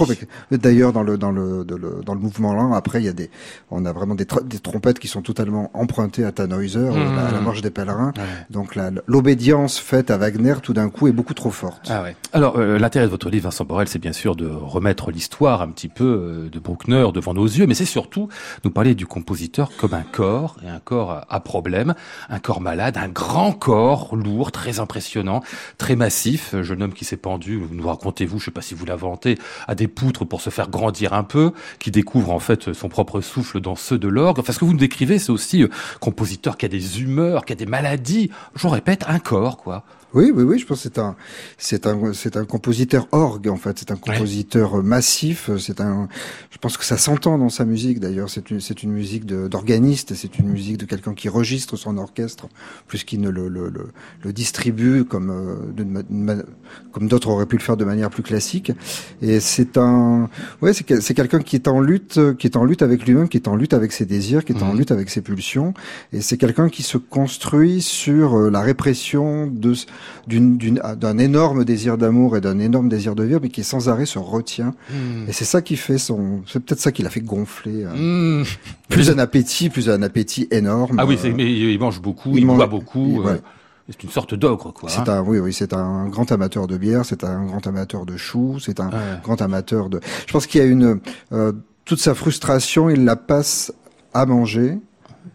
oui, D'ailleurs dans le dans le, de le dans le mouvement lent après il y a des on a vraiment des, tr- des trompettes qui sont totalement empruntées à Tannhäuser, euh, Mmh. la, la marche des pèlerins. Ouais. Donc l'obédience faite à Wagner tout d'un coup est beaucoup trop forte. Ah ouais. Alors, euh, l'intérêt de votre livre, Vincent Borel, c'est bien sûr de remettre l'histoire un petit peu euh, de Bruckner devant nos yeux, mais c'est surtout nous parler du compositeur comme un corps, et un corps à- problème, un corps malade, un grand corps lourd, très impressionnant, très massif, Euh, jeune homme qui s'est pendu, nous racontez-vous, je sais pas si vous l'inventez, à des poutres pour se faire grandir un peu, qui découvre en fait son propre souffle dans ceux de l'orgue. Enfin, ce que vous nous décrivez, c'est aussi euh, compositeur qui a des humeurs, qui a des maladies, je répète, un corps, quoi. Oui, oui, oui, je pense que c'est un, c'est un, c'est un compositeur orgue en fait. C'est un compositeur euh, massif. C'est un, je pense que ça s'entend dans sa musique d'ailleurs. C'est une, c'est une musique d'organiste. C'est une musique de quelqu'un qui registre son orchestre plus qu'il ne le, le, le, le distribue comme, euh, comme d'autres auraient pu le faire de manière plus classique. Et c'est un, ouais, c'est, quel- c'est quelqu'un qui est en lutte, qui est en lutte avec lui-même, qui est en lutte avec ses désirs, qui est en Mhm. lutte avec ses pulsions. Et c'est quelqu'un qui se construit sur euh, la répression de d'un énorme désir d'amour et d'un énorme désir de vivre, mais qui sans arrêt se retient. Hmm. Et c'est ça qui fait son, c'est peut-être ça qui l'a fait gonfler. euh. Hmm. Plus un appétit, plus un appétit énorme. Ah oui, euh, c'est- mais il mange beaucoup, il il, mange- boit beaucoup. il- euh, ouais. C'est une sorte d'ogre, quoi. C'est hein. un, oui, oui, c'est un grand amateur de bière, c'est un grand amateur de choux, c'est un Ouais. grand amateur de. Je pense qu'il y a une euh, toute sa frustration, il la passe à manger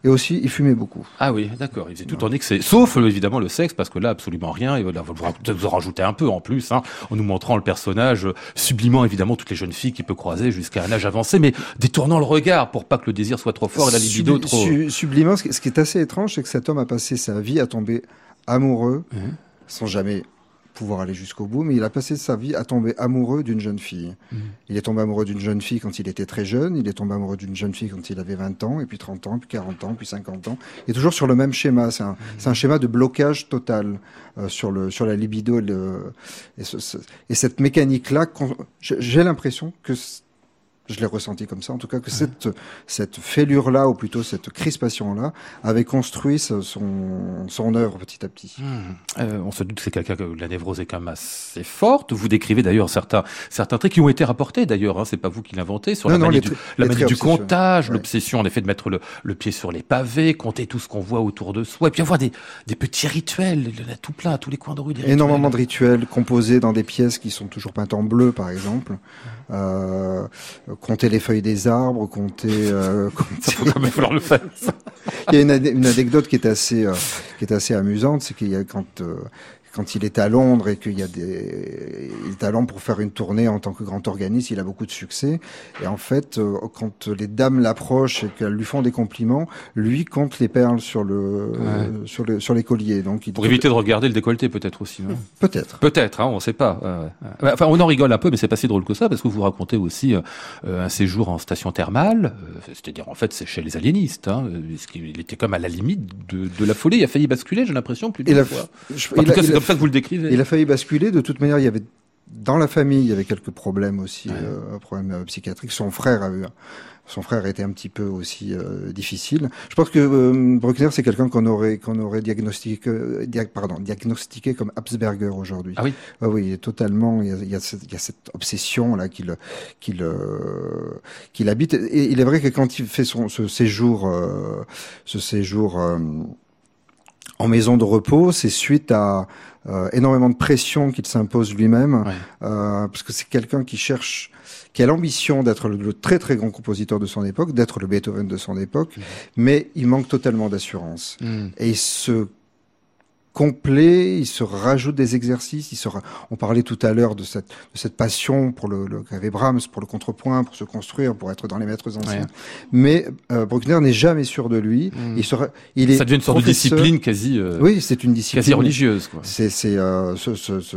et aussi il fumait beaucoup. Ah oui, d'accord. Il faisait tout en excès. Sauf, euh, évidemment, le sexe, parce que là, absolument rien. Et vous vous en rajoutez un peu en plus, hein, en nous montrant le personnage, euh, sublimant évidemment toutes les jeunes filles qu'il peut croiser jusqu'à un âge avancé, mais détournant le regard pour pas que le désir soit trop fort et la libido trop... su- sublimant, ce qui, est assez étrange, c'est que cet homme a passé sa vie à tomber amoureux, Mhm. sans jamais pouvoir aller jusqu'au bout, mais il a passé sa vie à tomber amoureux d'une jeune fille. Mhm. Il est tombé amoureux d'une jeune fille quand il était très jeune, il est tombé amoureux d'une jeune fille quand il avait 20 ans, et puis 30 ans, puis 40 ans, puis 50 ans. Et toujours sur le même schéma. C'est un, un schéma de blocage total euh, sur, le, sur la libido. Et, le- et, ce- ce- et cette mécanique-là, j'ai l'impression que je l'ai ressenti comme ça, en tout cas que cette, cette fêlure-là, ou plutôt cette crispation-là, avait construit son, son œuvre petit à petit. Hmm. Euh, on se doute que c'est quelqu'un que la névrose est quand même assez forte. Vous décrivez d'ailleurs certains certains traits qui ont été rapportés d'ailleurs. Hein, c'est pas vous qui l'inventez sur Non, la non, manie du, la manie comptage, Ouais. l'obsession en effet de mettre le, le pied sur les pavés, compter tout ce qu'on voit autour de soi, et puis avoir des, des petits rituels. Il y en a tout plein à tous les coins de rue. Des Énormément de rituels. rituels composés dans des pièces qui sont toujours peintes en bleu, par exemple. Euh, compter les feuilles des arbres, compter. euh, [LAUGHS] faut quand même falloir le faire. Il y a une, une anecdote qui est assez, euh, qui est assez amusante, c'est qu'il y a quand euh, quand il est à Londres et qu'il y a des, il est à Londres pour faire une tournée en tant que grand organiste, il a beaucoup de succès. Et en fait, euh, quand les dames l'approchent et qu'elles lui font des compliments, lui compte les perles sur le, Ouais. sur le, sur les colliers. Donc, il Pour éviter de regarder le décolleté peut-être aussi. non peut-être. Peut-être, hein, on ne sait pas. Enfin, on en rigole un peu, mais c'est pas si drôle que ça, parce que vous racontez aussi euh, un séjour en station thermale, euh, c'est-à-dire en fait c'est chez les aliénistes. Hein, il était comme à la limite de, de la folie, il a failli basculer, j'ai l'impression, plus fois. je- En tout cas, c'est a- comme ça que vous le décrivez. Il a failli basculer. De toute manière, il y avait dans la famille, il y avait quelques problèmes aussi, Ouais. euh, problèmes euh, psychiatriques. Son frère a eu, son frère était un petit peu aussi euh, difficile. Je pense que euh, Bruckner, c'est quelqu'un qu'on aurait qu'on aurait diagnostiqué, euh, dia- pardon, diagnostiqué comme Habsburger aujourd'hui. Ah oui. Ah oui, il est totalement. Il y a, il y a cette, il y a cette obsession là qu'il qu'il qu'il habite. Et il est vrai que quand il fait son ce séjour, ce séjour. en maison de repos, c'est suite à euh, énormément de pression qu'il s'impose lui-même, Ouais. euh, parce que c'est quelqu'un qui cherche, qui a l'ambition d'être le, le très très grand compositeur de son époque, d'être le Beethoven de son époque, mais il manque totalement d'assurance. Mm. Et il se complet, il se rajoute des exercices, il se ra- on parlait tout à l'heure de cette, de cette passion pour le, le qu'avait Brahms, pour le contrepoint, pour se construire, pour être dans les maîtres anciens. Ouais. Mais euh, Bruckner n'est jamais sûr de lui. Mm. Il, sera, il est Ça devient une sorte de discipline quasi, euh, Oui, c'est une discipline. quasi religieuse. Quoi. C'est c'est, euh, se, se, se,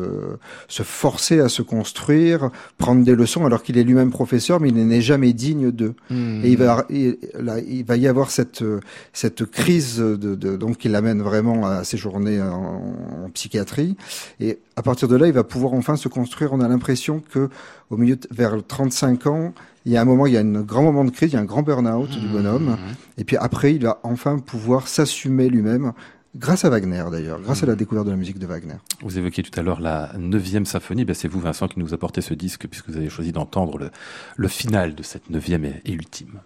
se forcer à se construire, prendre des leçons alors qu'il est lui-même professeur, mais il n'est jamais digne d'eux. Mm. Et il va, il, là, il va y avoir cette, euh, cette crise de, de donc qui l'amène vraiment à séjourner en, en psychiatrie. Et à partir de là, il va pouvoir enfin se construire. On a l'impression que au milieu, de- vers 35 ans, il y a un moment, il y a un grand moment de crise, il y a un grand burn-out du bonhomme. Et puis après, il va enfin pouvoir s'assumer lui-même. Grâce à Wagner d'ailleurs, grâce à la découverte de la musique de Wagner. Vous évoquiez tout à l'heure la neuvième symphonie. Ben, c'est vous, Vincent, qui nous apportez ce disque puisque vous avez choisi d'entendre le, le final de cette neuvième et, et ultime.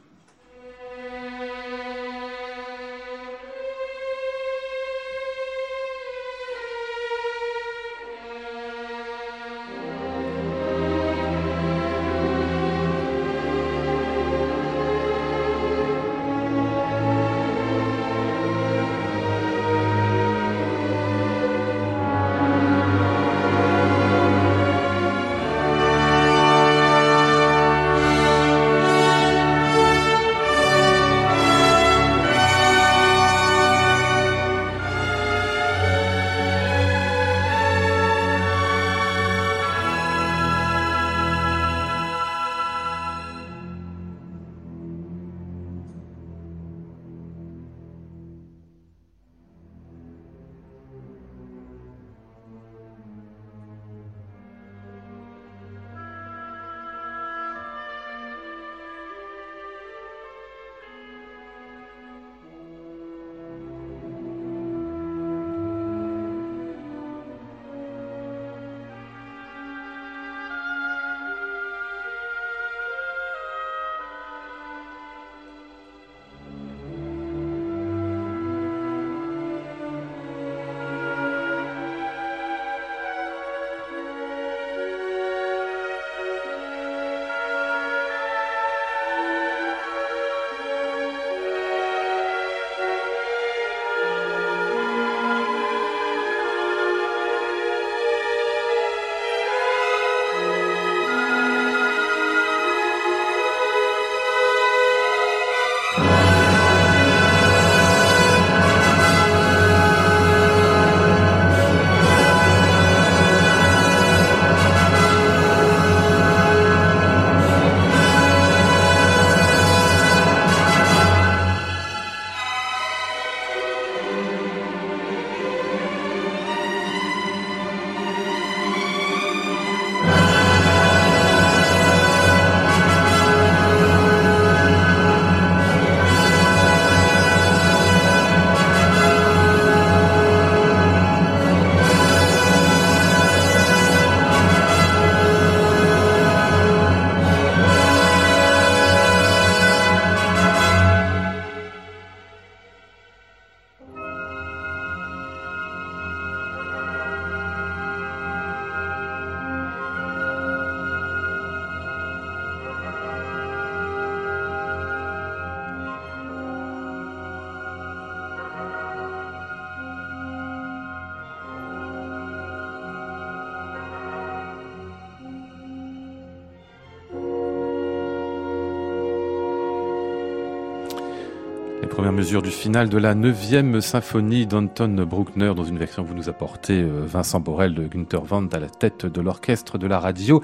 Mesures du final de la neuvième symphonie d'Anton Bruckner dans une version que vous nous apportez, euh, Vincent Borel de Günther Wendt à la tête de l'orchestre de la radio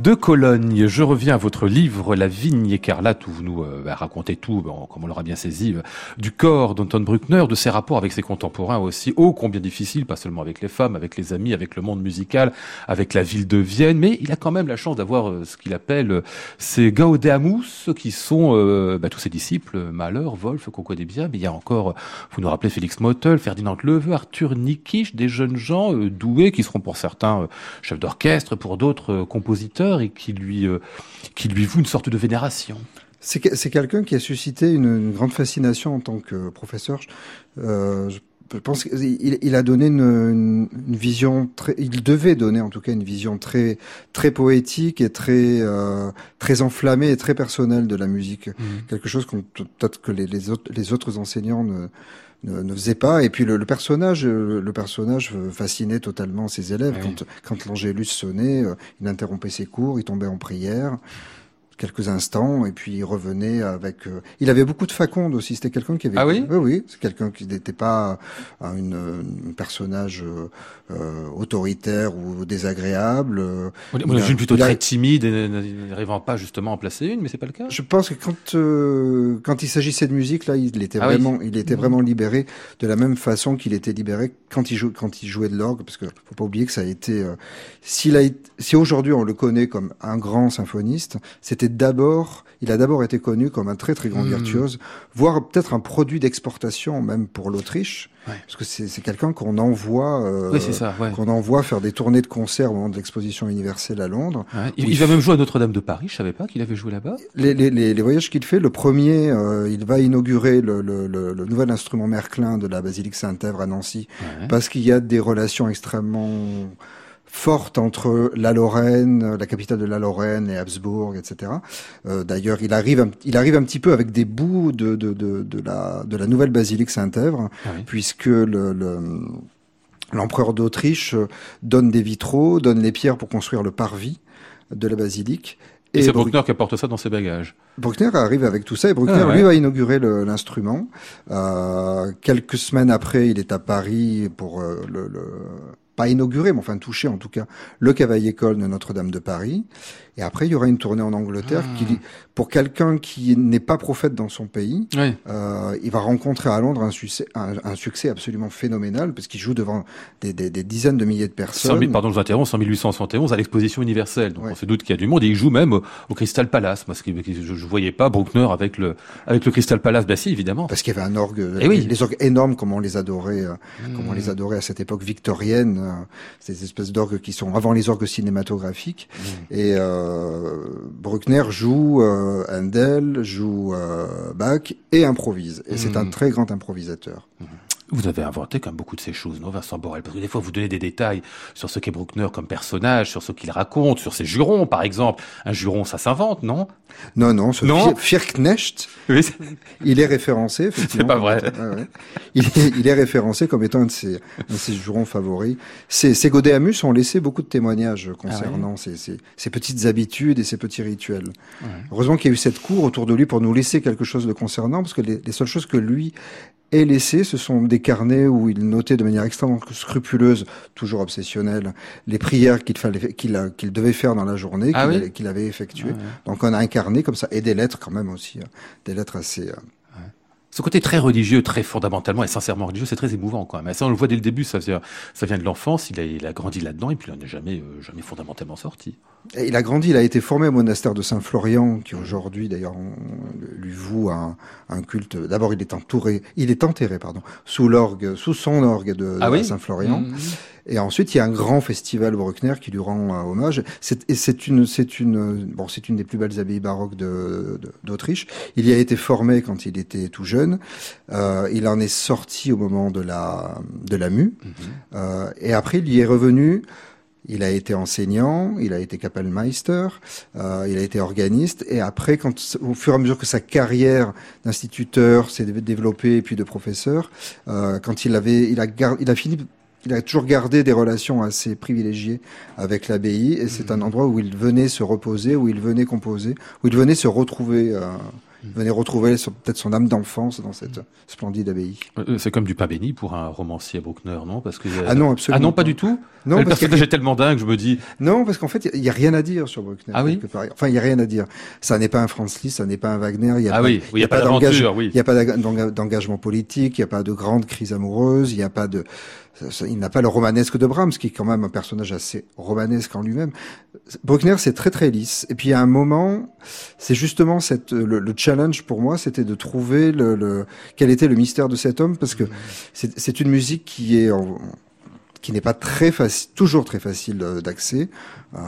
de Cologne. Je reviens à votre livre La vigne écarlate où vous nous euh, bah, racontez tout, bon, comme on l'aura bien saisi, euh, du corps d'Anton Bruckner, de ses rapports avec ses contemporains aussi, ô combien difficile, pas seulement avec les femmes, avec les amis, avec le monde musical, avec la ville de Vienne, mais il a quand même la chance d'avoir euh, ce qu'il appelle euh, ces Gaudeamus qui sont euh, bah, tous ses disciples, Mahler, Wolf, qu'on connaît bien, mais il y a encore, vous nous rappelez Félix Mottl, Ferdinand Leveux, Arthur Nikisch, des jeunes gens euh, doués qui seront pour certains euh, chefs d'orchestre, pour d'autres euh, compositeurs et qui lui, qui lui vouent une sorte de vénération. C'est que- c'est quelqu'un qui a suscité une, une grande fascination en tant que professeur. Euh, je- je pense qu'il il a donné une, une, une vision très, il devait donner en tout cas une vision très très poétique et très euh, très enflammée et très personnelle de la musique. Mhm. Quelque chose qu'on peut-être que les, les autres les autres enseignants ne ne, ne faisaient pas. Et puis le, le personnage, euh, le personnage fascinait totalement ses élèves. Oui. Quand quand l'angélus sonnait, euh, il interrompait ses cours, il tombait en prière quelques instants et puis il revenait avec. euh, il avait beaucoup de faconde aussi. C'était quelqu'un qui avait. Ah oui? Oui, oui. C'est quelqu'un qui n'était pas un une, un personnage euh, euh, autoritaire ou désagréable. euh. A- imagine plutôt très timide et n'arrivant pas justement à en placer une, mais c'est pas le cas? Je pense que quand euh, quand il s'agissait de musique là, il était Ah oui. vraiment il était Mhm. vraiment libéré de la même façon qu'il était libéré quand il joue quand il jouait de l'orgue parce que faut pas oublier que ça a été euh, s'il a si aujourd'hui on le connaît comme un grand symphoniste, c'était d'abord il a d'abord été connu comme un très très grand Mhm. virtuose, voire peut-être un produit d'exportation même pour l'Autriche Ouais. parce que c'est quelqu'un qu'on envoie euh, oui, c'est ça. Ouais. qu'on envoie faire des tournées de concerts au moment de l'exposition universelle à Londres. Ouais. Il, il va même jouer à Notre-Dame de Paris. Je savais pas qu'il avait joué là-bas. Les, les, les, les voyages qu'il fait, le premier, euh, il va inaugurer le, le, le, le nouvel instrument Merklin de la basilique Saint-Èvre à Nancy, parce qu'il y a des relations extrêmement fortes entre la Lorraine, la capitale de la Lorraine et Habsbourg, etc. Euh, D'ailleurs, il arrive, un, il arrive un petit peu avec des bouts de, de, de, de la, de la nouvelle basilique Saint-Èvre, Ah oui. puisque le, le l'empereur d'Autriche donne des vitraux, donne les pierres pour construire le parvis de la basilique. Et, c'est Bru- Bruckner qui apporte ça dans ses bagages. Bruckner arrive avec tout ça et Bruckner Ah ouais. lui va inaugurer l'instrument. Euh, quelques semaines après, il est à Paris pour euh, le, le- pas inaugurer, mais enfin toucher en tout cas le cavalier-col de Notre-Dame de Paris. Et après, il y aura une tournée en Angleterre Ah. qui, pour quelqu'un qui n'est pas prophète dans son pays, Oui. euh, il va rencontrer à Londres un succès, un, un succès absolument phénoménal parce qu'il joue devant des, des- des dizaines de milliers de 100 personnes. 000, pardon, je vous interromps, 100 1871 à l'exposition universelle. Donc Ouais. on se doute qu'il y a du monde et il joue même au, au Crystal Palace. Parce que je, je voyais pas Bruckner avec le avec le Crystal Palace. Si, évidemment. Parce qu'il y avait un orgue, Eh oui. les orgues énormes comme on les adorait, euh, comme on les adorait à cette époque victorienne, ces espèces d'orgues qui sont avant les orgues cinématographiques. Mmh. Et euh, Bruckner joue euh, Handel, joue euh, Bach et improvise. Et c'est un très grand improvisateur. Vous avez inventé quand même beaucoup de ces choses, non, Vincent Borel? Parce que des fois, vous donnez des détails sur ce qu'est Bruckner comme personnage, sur ce qu'il raconte, sur ses jurons, par exemple. Un juron, ça s'invente, non? Non, non, ce Non? Fir- Firknecht, Oui, c'est- il est référencé. [LAUGHS] effectivement. pas vrai. Ouais. Il, est, il est référencé comme étant un de ses, un de ses jurons favoris. Ces, ces Godéamus ont laissé beaucoup de témoignages concernant ces, ces, ces petites habitudes et ces petits rituels. Ouais. Heureusement qu'il y a eu cette cour autour de lui pour nous laisser quelque chose de concernant, parce que les, les seules choses que lui ait laissées, ce sont des carnets où il notait de manière extrêmement scrupuleuse, toujours obsessionnelle, les prières qu'il fallait, qu'il qu'il devait faire dans la journée, Ah qu'il oui avait- effectuées. Ouais. Donc on a un carnet comme ça, et des lettres quand même aussi, hein. des lettres assez... euh, Ce côté très religieux, très fondamentalement et sincèrement religieux, c'est très émouvant quand même. Ça, on le voit dès le début, ça vient, ça vient de l'enfance, il a, il a grandi là-dedans et puis il n'en est jamais, euh, jamais fondamentalement sorti. Et Il a grandi, il a été formé au monastère de Saint-Florian, qui aujourd'hui d'ailleurs lui voue un, un culte. D'abord, il est entouré, il est enterré, pardon, sous l'orgue, sous son orgue de, Ah oui? Saint-Florian. Mmh. Et ensuite, il y a un grand festival Bruckner qui lui rend euh, hommage. C'est, et c'est une, c'est une, bon, c'est une des plus belles abbayes baroques de, de- d'Autriche. Il y a été formé quand il était tout jeune. Euh, il en est sorti au moment de la, de la mue. Mhm. Euh, et après, il y est revenu. Il a été enseignant, il a été Kapellmeister, euh, il a été organiste, et après, quand, au fur et à mesure que sa carrière d'instituteur s'est dé- développée, et puis de professeur, euh, quand il avait, il a, il a fini, il a toujours gardé des relations assez privilégiées avec l'abbaye, et c'est un endroit où il venait se reposer, où il venait composer, où il venait se retrouver, euh, il venait retrouver peut-être son âme d'enfance dans cette splendide abbaye. Euh, C'est comme du pain béni pour un romancier Bruckner, non? Parce que Ah non, absolument. Ah non, pas du tout? Non, le parce y personnage est tellement dingue, je me dis. Non, parce qu'en fait, il y a rien à dire sur Bruckner. Ah oui? Enfin, il y a rien à dire. Ça n'est pas un Franz Liszt, ça n'est pas un Wagner. Il y a Ah pas, oui, il y a pas d'engage- d'aventure, oui. Il n'y a pas d'enga- d'enga- d'engagement politique, il n'y a pas de grande crise amoureuse, il n'y a pas de, il n'a pas le romanesque de Brahms, qui est quand même un personnage assez romanesque en lui-même. Bruckner, c'est très très lisse. Et puis, a un moment, c'est justement cette, le, le challenge pour moi, c'était de trouver le, le, quel était le mystère de cet homme, parce que c'est une musique qui est, en- qui n'est pas très facile, toujours très facile euh, d'accès. Euh,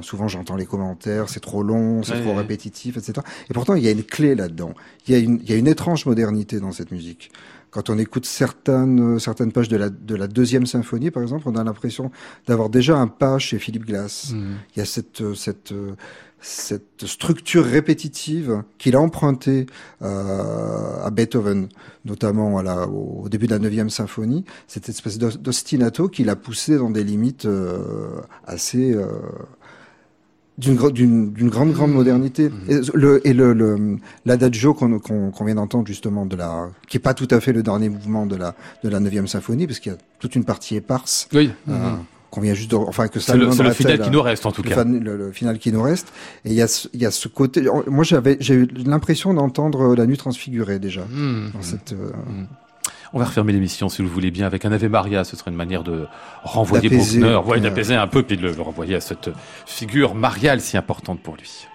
souvent, j'entends les commentaires, c'est trop long, c'est Ouais, trop ouais. répétitif, etc. Et pourtant, il y a une clé là-dedans. Il y a une, il y a une étrange modernité dans cette musique. Quand on écoute certaines, euh, certaines pages de la, de la deuxième symphonie, par exemple, on a l'impression d'avoir déjà un pas chez Philippe Glass. Mhm. Il y a cette, euh, cette, euh, cette structure répétitive qu'il a empruntée euh, à Beethoven, notamment à la, au début de la neuvième symphonie, cette espèce d'os- d'ostinato qu'il a poussé dans des limites euh, assez euh, d'une gro- d'une d'une grande grande modernité et le et le le- l'adagio qu'on qu'on qu'on vient d'entendre justement de la qui est pas tout à fait le dernier mouvement de la de la neuvième symphonie parce qu'il y a toute une partie éparse Oui. euh, qu'on vient juste de, enfin que ça C'est le, c'est le final qui nous reste en tout le, cas. fan- le- le final qui nous reste. Et il y a, ce- il y a ce côté. Moi, j'avais, j'ai eu l'impression d'entendre la nuit transfigurée déjà dans cette. euh, On va refermer l'émission si vous le voulez bien avec un Ave Maria. Ce serait une manière de renvoyer. Bruckner, ouais, Ouais. d'apaiser un peu, puis de le, le renvoyer à cette figure mariale si importante pour lui.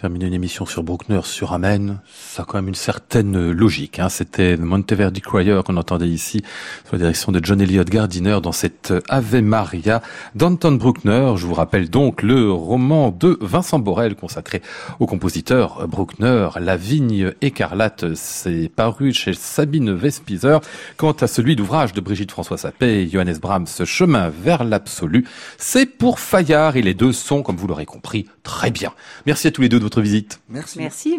Terminer une émission sur Bruckner, sur Amen, ça a quand même une certaine logique. Hein. C'était Monteverdi Choir qu'on entendait ici, sous la direction de John Elliott Gardiner dans cette Ave Maria d'Anton Bruckner. Je vous rappelle donc le roman de Vincent Borel consacré au compositeur Bruckner, La vigne écarlate. C'est paru chez Sabine Vespizer. Quant à celui d'ouvrage de Brigitte François Sapé et Johannes Brahms, Chemin vers l'absolu, c'est pour Fayard et les deux sont, comme vous l'aurez compris, très bien. Merci à tous les deux de votre visite. Merci. Merci.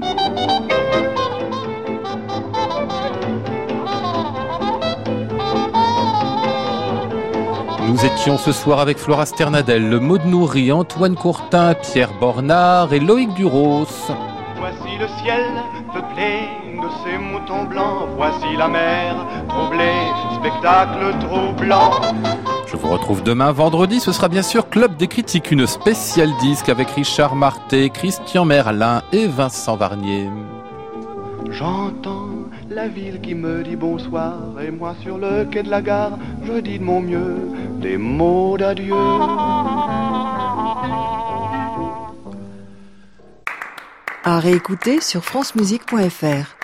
Nous étions ce soir avec Flora Sternadel, Maud Nourri, Antoine Courtin, Pierre Bornard et Loïc Duros. Voici le ciel peuplé de ces moutons blancs. Voici la mer troublée, spectacle troublant. Je vous retrouve demain vendredi, ce sera bien sûr Club des critiques, une spéciale disque avec Richard Marté, Christian Merlin et Vincent Varnier. J'entends la ville qui me dit bonsoir et moi sur le quai de la gare, je dis de mon mieux des mots d'adieu. À réécouter sur francemusique.fr.